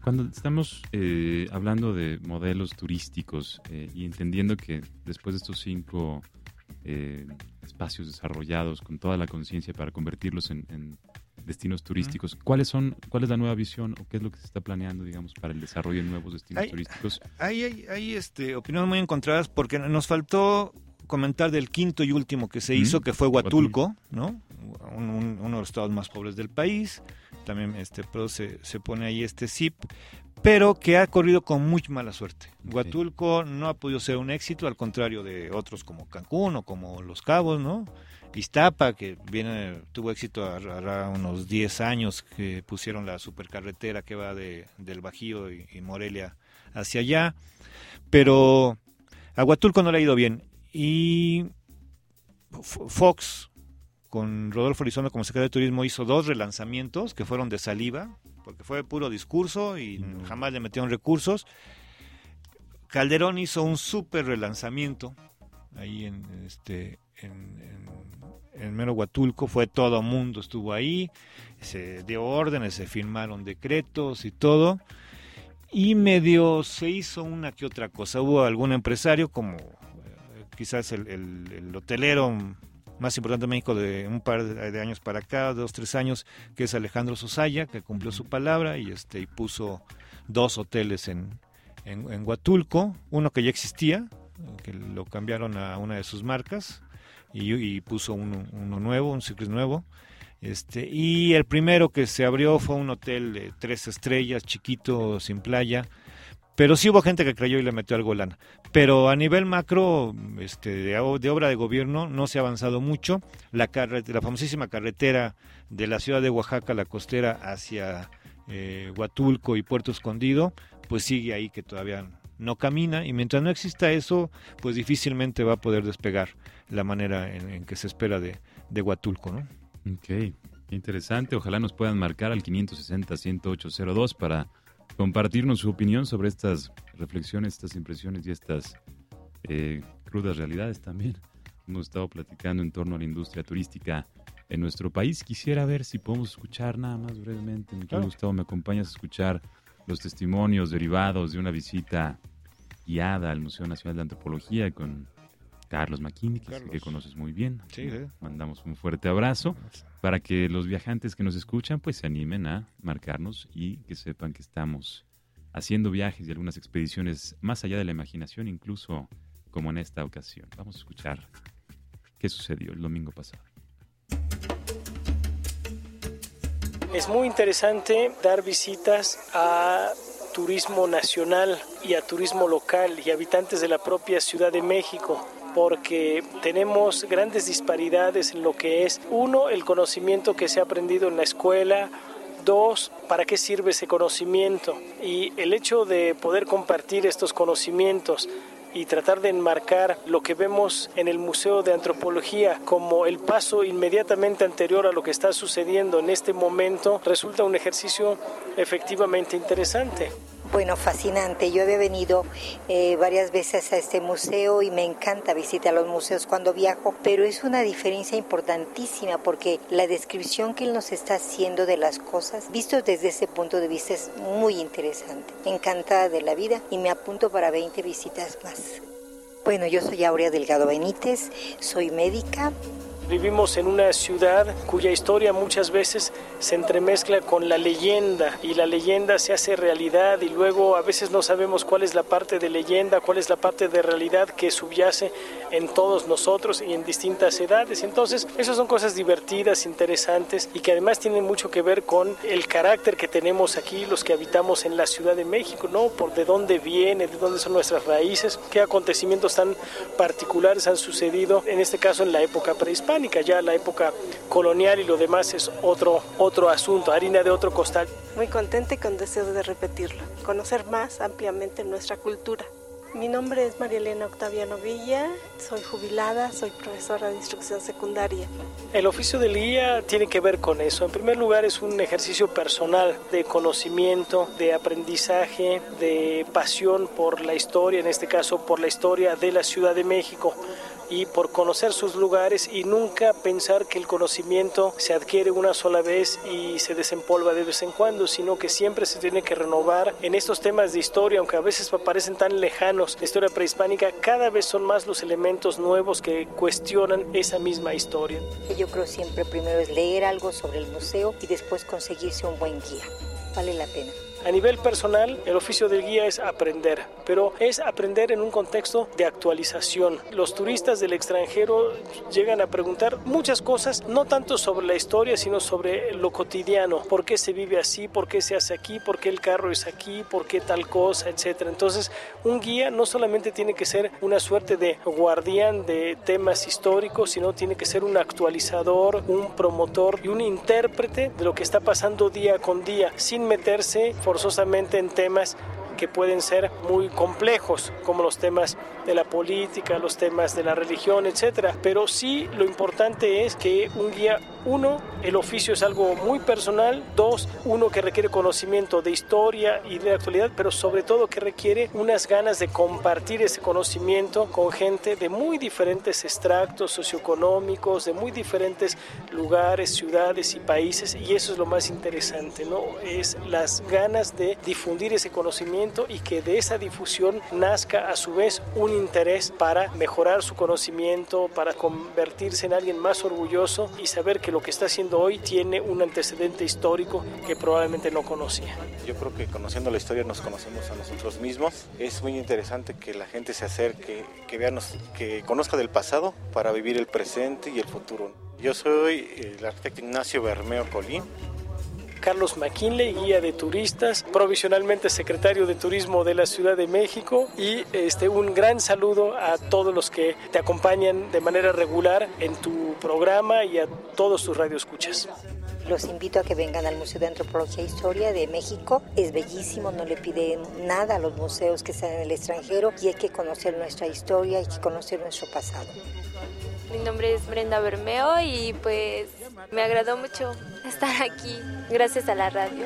Cuando estamos eh, hablando de modelos turísticos eh, y entendiendo que después de estos cinco eh, espacios desarrollados con toda la conciencia para convertirlos en, en destinos turísticos, ¿cuáles son, cuál es la nueva visión o qué es lo que se está planeando, digamos, para el desarrollo de nuevos destinos turísticos? Hay, hay, hay, este, opiniones muy encontradas porque nos faltó comentar del quinto y último que se hizo, que fue Huatulco, ¿no? Un- un- uno de los estados más pobres del país. También este, pero se, se pone ahí este zip, pero que ha corrido con muy mala suerte. Huatulco no ha podido ser un éxito, al contrario de otros como Cancún o como Los Cabos, ¿no? Iztapa, que viene, tuvo éxito hará unos 10 años que pusieron la supercarretera que va de, del Bajío y, y Morelia hacia allá, pero a Huatulco no le ha ido bien. Y Fox, con Rodolfo Elizondo como secretario de Turismo, hizo dos relanzamientos que fueron de saliva, porque fue puro discurso y No. jamás le metieron recursos. Calderón hizo un súper relanzamiento ahí en este en, en- en mero Huatulco, fue todo mundo estuvo ahí, se dio órdenes, se firmaron decretos y todo. Y medio se hizo una que otra cosa. Hubo algún empresario como eh, quizás el, el- el hotelero más importante de México de un par de años para acá, dos, tres años, que es Alejandro Sosaya, que cumplió su palabra y este y puso dos hoteles en, en, en Huatulco, uno que ya existía, que lo cambiaron a una de sus marcas, y, y puso uno, uno nuevo, un ciclis nuevo. Este, y el primero que se abrió fue un hotel de tres estrellas, chiquito, sin playa. Pero sí hubo gente que creyó y le metió algo lana. Pero a nivel macro, este, de, de obra de gobierno, no se ha avanzado mucho. La, la famosísima carretera de la ciudad de Oaxaca, la costera, hacia eh, Huatulco y Puerto Escondido, pues sigue ahí que todavía no camina y mientras no exista eso, pues difícilmente va a poder despegar la manera en, que se espera de, Huatulco, ¿no? Ok, interesante. Ojalá nos puedan marcar al 560-10802 para compartirnos su opinión sobre estas reflexiones, estas impresiones y estas eh, crudas realidades también. Hemos estado platicando en torno a la industria turística en nuestro país. Quisiera ver si podemos escuchar nada más brevemente. Mi Claro. Gustavo, ¿me acompañas a escuchar los testimonios derivados de una visita guiada al Museo Nacional de Antropología con Carlos McKinney, que, que conoces muy bien? Sí, sí. Mandamos un fuerte abrazo para que los viajantes que nos escuchan pues se animen a marcarnos y que sepan que estamos haciendo viajes y algunas expediciones más allá de la imaginación, incluso como en esta ocasión. Vamos a escuchar qué sucedió el domingo pasado. Es muy interesante dar visitas a turismo nacional y a turismo local y habitantes de la propia Ciudad de México porque tenemos grandes disparidades en lo que es, uno, el conocimiento que se ha aprendido en la escuela, Dos, ¿para qué sirve ese conocimiento? Y el hecho de poder compartir estos conocimientos y tratar de enmarcar lo que vemos en el Museo de Antropología como el paso inmediatamente anterior a lo que está sucediendo en este momento resulta un ejercicio efectivamente interesante. Bueno, fascinante. Yo había venido eh, varias veces a este museo y me encanta visitar los museos cuando viajo, pero es una diferencia importantísima porque la descripción que él nos está haciendo de las cosas, visto desde ese punto de vista, es muy interesante. Encantada de la vida y me apunto para 20 visitas más. Bueno, yo soy Aurea Delgado Benítez, soy médica, Vivimos en una ciudad cuya historia muchas veces se entremezcla con la leyenda y la leyenda se hace realidad y luego a veces no sabemos cuál es la parte de leyenda, cuál es la parte de realidad que subyace en todos nosotros y en distintas edades. Entonces, esas son cosas divertidas, interesantes y que además tienen mucho que ver con el carácter que tenemos aquí los que habitamos en la Ciudad de México, ¿no? Por de dónde viene, de dónde son nuestras raíces, qué acontecimientos tan particulares han sucedido, en este caso en la época prehispánica ya la época colonial y lo demás es otro, otro asunto, harina de otro costal. Muy contenta y con deseo de repetirlo, conocer más ampliamente nuestra cultura. Mi nombre es María Elena Octaviano Villa, soy jubilada, soy profesora de instrucción secundaria. El oficio del guía tiene que ver con eso. En primer lugar es un ejercicio personal de conocimiento, de aprendizaje, de pasión por la historia, en este caso por la historia de la Ciudad de México y por conocer sus lugares y nunca pensar que el conocimiento se adquiere una sola vez y se desempolva de vez en cuando, sino que siempre se tiene que renovar en estos temas de historia, aunque a veces parecen tan lejanos, la historia prehispánica, cada vez son más los elementos nuevos que cuestionan esa misma historia. Yo creo siempre primero es leer algo sobre el museo y después conseguirse un buen guía. Vale la pena. A nivel personal, el oficio del guía es aprender, pero es aprender en un contexto de actualización. Los turistas del extranjero llegan a preguntar muchas cosas, no tanto sobre la historia, sino sobre lo cotidiano. ¿Por qué se vive así? ¿Por qué se hace aquí? ¿Por qué el carro es aquí? ¿Por qué tal cosa? Etcétera. Entonces, un guía no solamente tiene que ser una suerte de guardián de temas históricos, sino tiene que ser un actualizador, un promotor y un intérprete de lo que está pasando día con día, sin meterse en temas que pueden ser muy complejos, como los temas de la política, los temas de la religión, etcétera. Pero sí lo importante es que un guía, uno, el oficio es algo muy personal, dos, uno que requiere conocimiento de historia y de actualidad, pero sobre todo que requiere unas ganas de compartir ese conocimiento con gente de muy diferentes extractos socioeconómicos, de muy diferentes lugares, ciudades y países, y eso es lo más interesante, ¿no? Es las ganas de difundir ese conocimiento y que de esa difusión nazca a su vez un interés para mejorar su conocimiento, para convertirse en alguien más orgulloso y saber que lo que está haciendo hoy tiene un antecedente histórico que probablemente no conocía. Yo creo que conociendo la historia nos conocemos a nosotros mismos. Es muy interesante que la gente se acerque, que vea, que conozca del pasado para vivir el presente y el futuro. Yo soy el arquitecto Ignacio Bermeo Colín. Carlos McKinley, guía de turistas, provisionalmente secretario de Turismo de la Ciudad de México y este un gran saludo a todos los que te acompañan de manera regular en tu programa y a todos tus radioescuchas. Los invito a que vengan al Museo de Antropología e Historia de México. Es bellísimo, no le piden nada a los museos que están en el extranjero y hay que conocer nuestra historia, hay que conocer nuestro pasado. Mi nombre es Brenda Bermeo y pues me agradó mucho estar aquí gracias a la radio.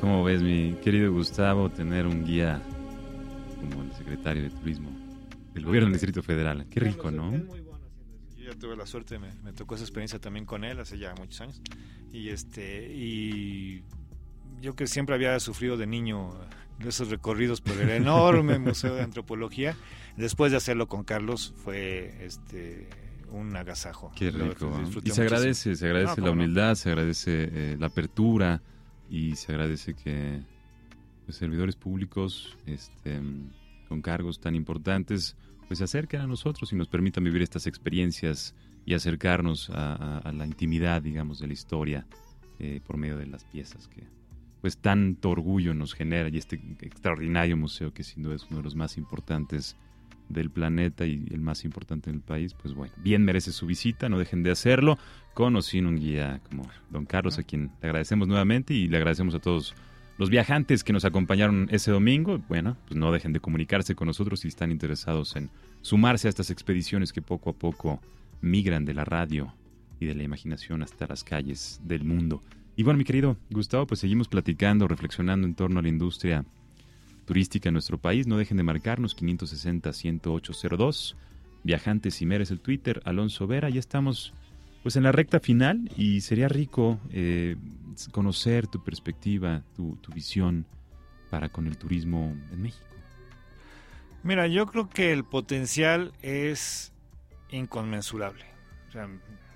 ¿Cómo ves, mi querido Gustavo, tener un guía como el secretario de Turismo del gobierno del Distrito Federal? Qué rico, ¿no? Yo ya tuve la suerte, me, me tocó esa experiencia también con él hace ya muchos años. Y este y yo que siempre había sufrido de niño de esos recorridos por el enorme Museo de Antropología, después de hacerlo con Carlos fue este un agasajo. Qué rico. Y se muchísimo. agradece, se agradece No, la no. humildad, se agradece eh, la apertura y se agradece que los servidores públicos este, con cargos tan importantes pues se acerquen a nosotros y nos permitan vivir estas experiencias y acercarnos a, a- a la intimidad, digamos, de la historia eh, por medio de las piezas que pues tanto orgullo nos genera y este extraordinario museo que sin duda es uno de los más importantes del planeta y el más importante en el país, pues bueno, bien merece su visita, no dejen de hacerlo, con o sin un guía como don Carlos, a quien le agradecemos nuevamente y le agradecemos a todos los viajantes que nos acompañaron ese domingo. Bueno, pues no dejen de comunicarse con nosotros si están interesados en sumarse a estas expediciones que poco a poco migran de la radio y de la imaginación hasta las calles del mundo. Y bueno, mi querido Gustavo, pues seguimos platicando, reflexionando en torno a la industria turística en nuestro país. No dejen de marcarnos 560-10802. Viajantes y Meres el Twitter, Alonso Vera. Ya estamos pues en la recta final y sería rico eh, conocer tu perspectiva, tu, tu visión para con el turismo en México. Mira, yo creo que el potencial es inconmensurable. O sea,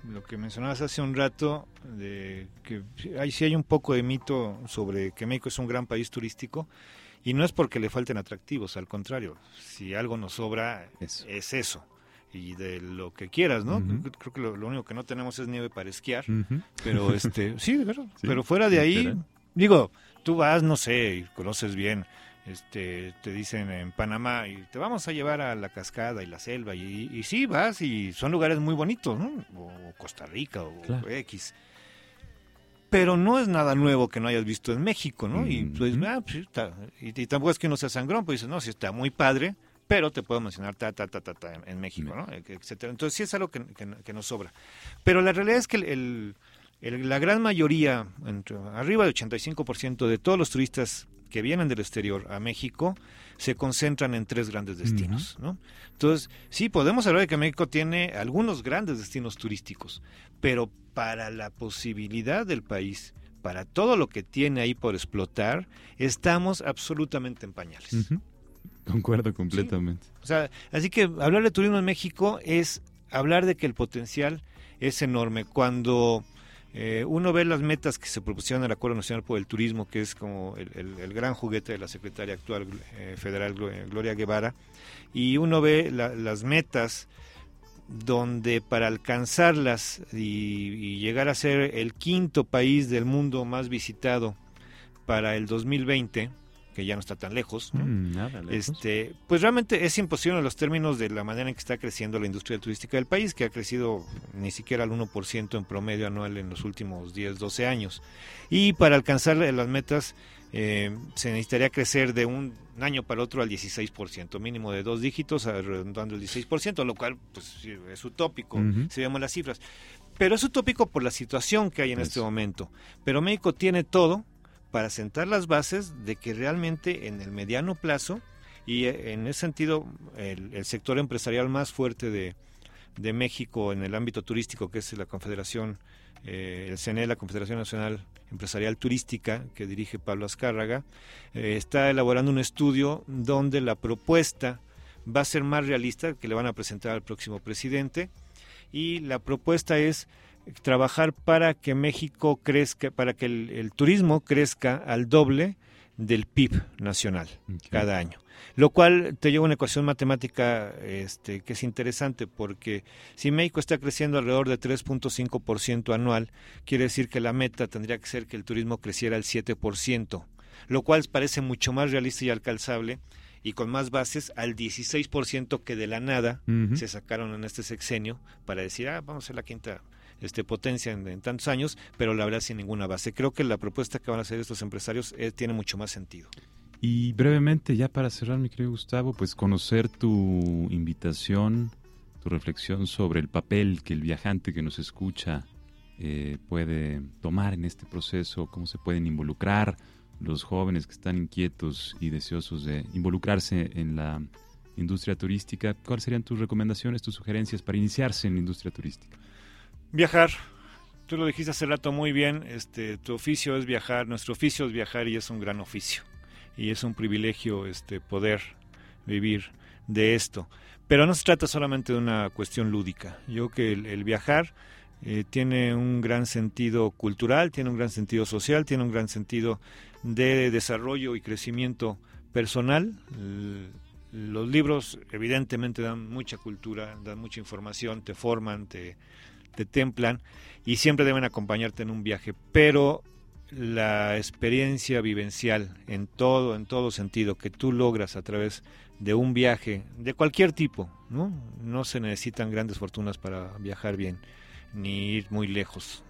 lo que mencionabas hace un rato, de que hay, sí hay un poco de mito sobre que México es un gran país turístico, y no es porque le falten atractivos, al contrario, si algo nos sobra Eso. es eso, y de lo que quieras, ¿no? Creo, creo que lo, lo único que no tenemos es nieve para esquiar, pero este, sí, de verdad, (laughs) Sí, pero fuera de ahí, literal. digo, tú vas, no sé, y conoces bien, este, te dicen en Panamá y te vamos a llevar a la cascada y la selva y, y sí vas y son lugares muy bonitos, ¿no? O Costa Rica o Claro. X. Pero no es nada nuevo que no hayas visto en México, ¿no? Y dices, Ujú. ah, pues está. Y, y tampoco es que uno sea sangrón, pues dices, no, sí está muy padre, pero te puedo mencionar ta, ta, ta, ta, ta en, en México, ¿no? Etcétera. Entonces sí es algo que, que- que nos sobra. Pero la realidad es que el, el- el- la gran mayoría, entre- arriba del 85% de todos los turistas que vienen del exterior a México se concentran en tres grandes destinos, ¿no? Entonces, sí, podemos hablar de que México tiene algunos grandes destinos turísticos, pero para la posibilidad del país, para todo lo que tiene ahí por explotar, estamos absolutamente en pañales. Concuerdo completamente. O sea, así que hablar de turismo en México es hablar de que el potencial es enorme. Cuando eh, uno ve las metas que se propusieron el Acuerdo Nacional por el Turismo, que es como el, el- gran juguete de la secretaria actual eh, federal eh, Gloria Guevara, y uno ve la- las metas donde para alcanzarlas y llegar a ser el quinto país del mundo más visitado para el 2020, que ya no está tan lejos, ¿no? Mm, nada, lejos. Este, pues realmente es imposible en los términos de la manera en que está creciendo la industria turística del país, que ha crecido ni siquiera al 1% en promedio anual en los últimos 10, 12 años. Y para alcanzar las metas eh, se necesitaría crecer de un año para otro al 16%, mínimo de dos dígitos, redondando el 16%, lo cual pues, es utópico Ujú. si vemos las cifras. Pero es utópico por la situación que hay en este momento. Pero México tiene todo para sentar las bases de que realmente en el mediano plazo, y eh, en ese sentido el, sector empresarial más fuerte de, de México en el ámbito turístico, que es la Confederación, eh, el CNE, la Confederación Nacional Empresarial Turística, que dirige Pablo Azcárraga, eh, está elaborando un estudio donde la propuesta va a ser más realista, que le van a presentar al próximo presidente, y la propuesta es trabajar para que México crezca, para que el, el turismo crezca al doble del PIB nacional cada año. Lo cual te lleva a una ecuación matemática este, que es interesante porque si México está creciendo alrededor de 3.5% anual, quiere decir que la meta tendría que ser que el turismo creciera al 7%, lo cual parece mucho más realista y alcanzable y con más bases al 16% que de la nada se sacaron en este sexenio para decir, ah, vamos a ser la quinta este, potencia en, tantos años, pero la verdad sin ninguna base. Creo que la propuesta que van a hacer estos empresarios eh, tiene mucho más sentido. Y brevemente, ya para cerrar, mi querido Gustavo, pues conocer tu invitación, tu reflexión sobre el papel que el viajante que nos escucha eh, puede tomar en este proceso, cómo se pueden involucrar los jóvenes que están inquietos y deseosos de involucrarse en la industria turística. ¿Cuáles serían tus recomendaciones, tus sugerencias para iniciarse en la industria turística? Viajar. Tú lo dijiste hace rato muy bien, este, tu oficio es viajar, nuestro oficio es viajar y es un gran oficio. Y es un privilegio este, poder vivir de esto. Pero no se trata solamente de una cuestión lúdica. Yo creo que el, viajar eh, tiene un gran sentido cultural, tiene un gran sentido social, tiene un gran sentido de desarrollo y crecimiento personal. Los libros evidentemente dan mucha cultura, dan mucha información, te forman, te, te templan y siempre deben acompañarte en un viaje, pero la experiencia vivencial en todo, en todo sentido que tú logras a través de un viaje de cualquier tipo, ¿no? No se necesitan grandes fortunas para viajar bien, ni ir muy lejos.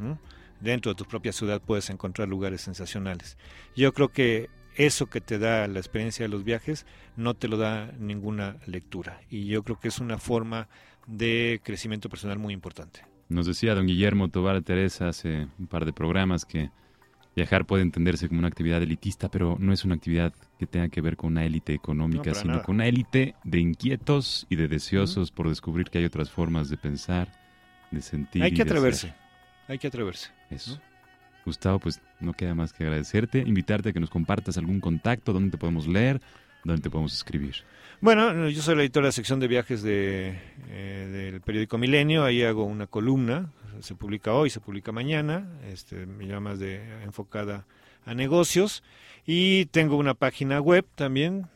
Dentro de tu propia ciudad puedes encontrar lugares sensacionales. Yo creo que eso que te da la experiencia de los viajes no te lo da ninguna lectura y yo creo que es una forma de crecimiento personal muy importante. Nos decía don Guillermo Tobar Teresa hace un par de programas que viajar puede entenderse como una actividad elitista, pero no es una actividad que tenga que ver con una élite económica, sino nada. con una élite de inquietos y de deseosos por descubrir que hay otras formas de pensar, de sentir. Hay que atreverse, hacer. hay que atreverse. Eso. Gustavo, pues no queda más que agradecerte, invitarte a que nos compartas algún contacto, dónde te podemos leer, dónde te podemos escribir. Bueno, yo soy el editor de la sección de viajes de, eh, del periódico Milenio, ahí hago una columna, se publica hoy, se publica mañana, este, me llama más de enfocada a negocios. Y tengo una página web también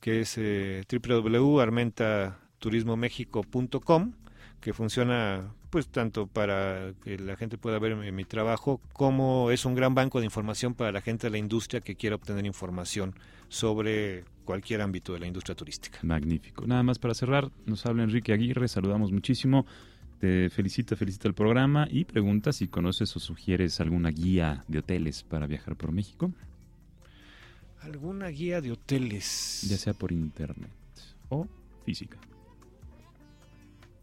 que es eh, www.armentaturismomexico.com que funciona pues tanto para que la gente pueda ver mi trabajo como es un gran banco de información para la gente de la industria que quiera obtener información sobre cualquier ámbito de la industria turística. Magnífico. Nada más para cerrar, nos habla Enrique Aguirre, saludamos muchísimo. Te felicita, felicita el programa y pregunta si conoces o sugieres alguna guía de hoteles para viajar por México, ¿Alguna guía de hoteles? ya sea por internet o física.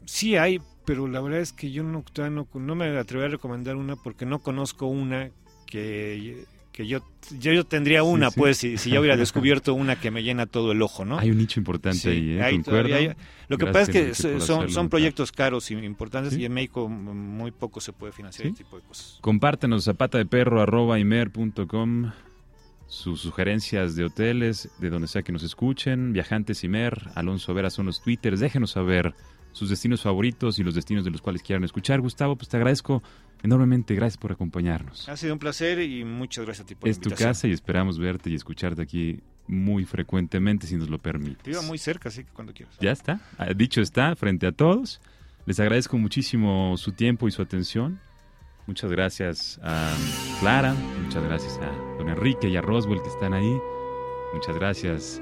Sí hay, pero la verdad es que yo no, no me atrevo a recomendar una porque no conozco una que, que yo, yo, yo tendría una, sí. pues, si, si ya hubiera (laughs) descubierto una que me llena todo el ojo, ¿no? Hay un nicho importante Sí, ahí, ¿eh? hay Concuerdo. todavía hay- Lo que Gracias, pasa es que son, son proyectos caros y importantes y en México muy poco se puede financiar este tipo de cosas. Compártenos zapata de perro arroba imer.com sus sugerencias de hoteles, de donde sea que nos escuchen, Viajantes Imer, Alonso Vera son los twitters, déjenos saber sus destinos favoritos y los destinos de los cuales quieran escuchar. Gustavo, pues te agradezco enormemente, gracias por acompañarnos. Ha sido un placer y muchas gracias a ti por Es la tu invitación. casa y esperamos verte y escucharte aquí muy frecuentemente si nos lo permites. Te iba muy cerca, así que cuando quieras. Ya está, Ah, dicho está, frente a todos. Les agradezco muchísimo su tiempo y su atención. Muchas gracias a Clara, muchas gracias a don Enrique y a Roswell que están ahí. Muchas gracias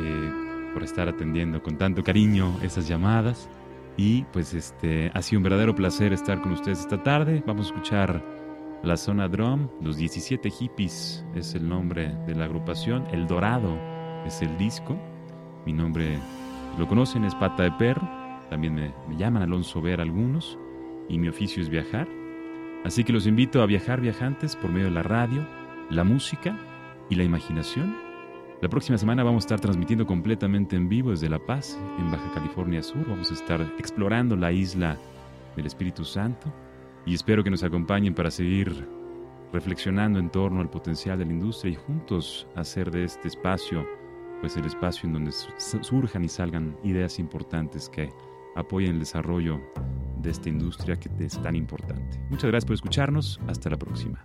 eh, por estar atendiendo con tanto cariño esas llamadas. Y pues este ha sido un verdadero placer estar con ustedes esta tarde. Vamos a escuchar la zona drum, los 17 hippies es el nombre de la agrupación, El Dorado es el disco. Mi nombre lo conocen, es Pata de Perro. También me, me llaman Alonso Ver algunos. Y mi oficio es viajar. Así que los invito a viajar viajantes por medio de la radio, la música y la imaginación. La próxima semana vamos a estar transmitiendo completamente en vivo desde La Paz, en Baja California Sur. Vamos a estar explorando la isla del Espíritu Santo y espero que nos acompañen para seguir reflexionando en torno al potencial de la industria y juntos hacer de este espacio pues el espacio en donde su- surjan y salgan ideas importantes que apoyen el desarrollo de esta industria que es tan importante. Muchas gracias por escucharnos. Hasta la próxima.